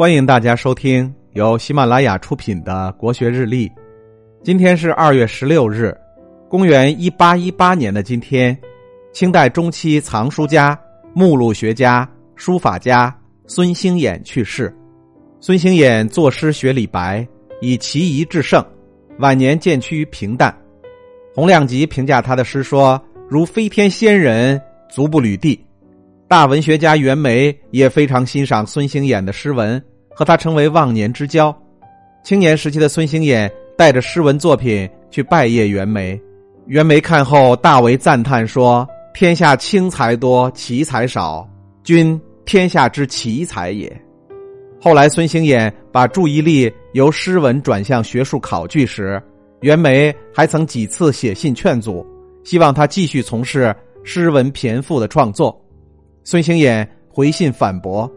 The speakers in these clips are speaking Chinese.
欢迎大家收听由喜马拉雅出品的《国学日历》。今天是二月十六日，公元一八一八年的今天，清代中期藏书家、目录学家、书法家孙兴衍去世。孙兴衍作诗学李白，以奇仪制胜，晚年渐趋于平淡。洪亮吉评价他的诗说：“如飞天仙人，足不履地。”大文学家袁枚也非常欣赏孙兴衍的诗文。和他成为忘年之交。青年时期的孙兴衍带着诗文作品去拜谒袁枚，袁枚看后大为赞叹，说：“天下轻才多，奇才少，君天下之奇才也。”后来孙兴衍把注意力由诗文转向学术考据时，袁枚还曾几次写信劝阻，希望他继续从事诗文骈赋的创作。孙兴衍回信反驳，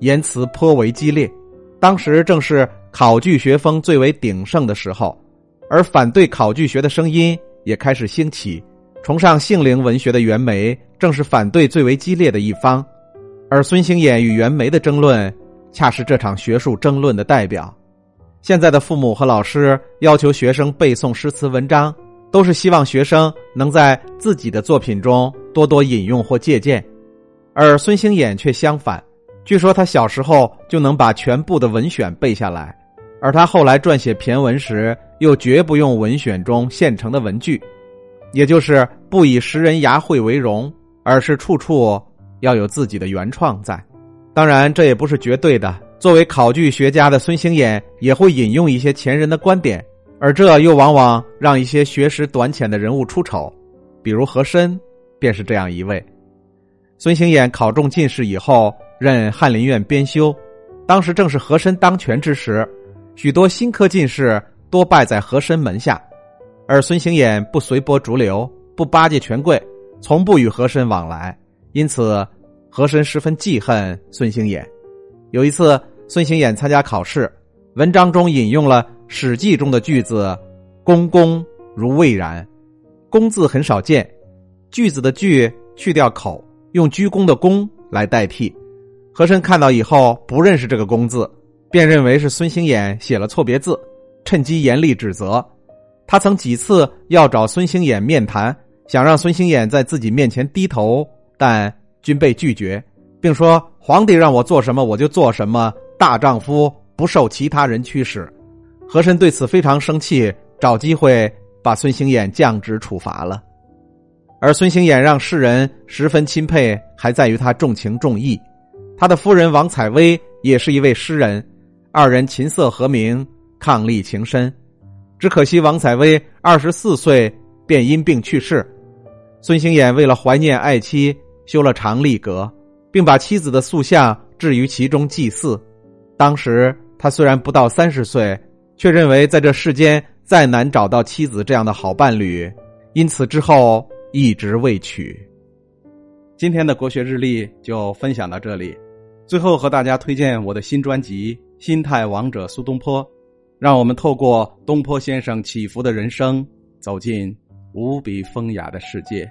言辞颇为激烈。当时正是考据学风最为鼎盛的时候，而反对考据学的声音也开始兴起。崇尚性灵文学的袁枚正是反对最为激烈的一方，而孙兴衍与袁枚的争论，恰是这场学术争论的代表。现在的父母和老师要求学生背诵诗词文章，都是希望学生能在自己的作品中多多引用或借鉴，而孙兴衍却相反。据说他小时候就能把全部的文选背下来，而他后来撰写骈文时，又绝不用文选中现成的文句，也就是不以识人牙慧为荣，而是处处要有自己的原创在。当然，这也不是绝对的。作为考据学家的孙兴衍也会引用一些前人的观点，而这又往往让一些学识短浅的人物出丑，比如和珅便是这样一位。孙兴衍考中进士以后。任翰林院编修，当时正是和珅当权之时，许多新科进士多拜在和珅门下，而孙兴衍不随波逐流，不巴结权贵，从不与和珅往来，因此和珅十分记恨孙兴衍。有一次，孙兴衍参加考试，文章中引用了《史记》中的句子：“公公如未然。”“公”字很少见，句子的“句”去掉口，用鞠躬的“躬”来代替。和珅看到以后不认识这个“公”字，便认为是孙兴衍写了错别字，趁机严厉指责。他曾几次要找孙兴衍面谈，想让孙兴衍在自己面前低头，但均被拒绝，并说：“皇帝让我做什么我就做什么，大丈夫不受其他人驱使。”和珅对此非常生气，找机会把孙兴衍降职处罚了。而孙兴衍让世人十分钦佩，还在于他重情重义。他的夫人王采薇也是一位诗人，二人琴瑟和鸣，伉俪情深。只可惜王采薇二十四岁便因病去世。孙兴衍为了怀念爱妻，修了长立阁，并把妻子的塑像置于其中祭祀。当时他虽然不到三十岁，却认为在这世间再难找到妻子这样的好伴侣，因此之后一直未娶。今天的国学日历就分享到这里。最后和大家推荐我的新专辑《心态王者苏东坡》，让我们透过东坡先生起伏的人生，走进无比风雅的世界。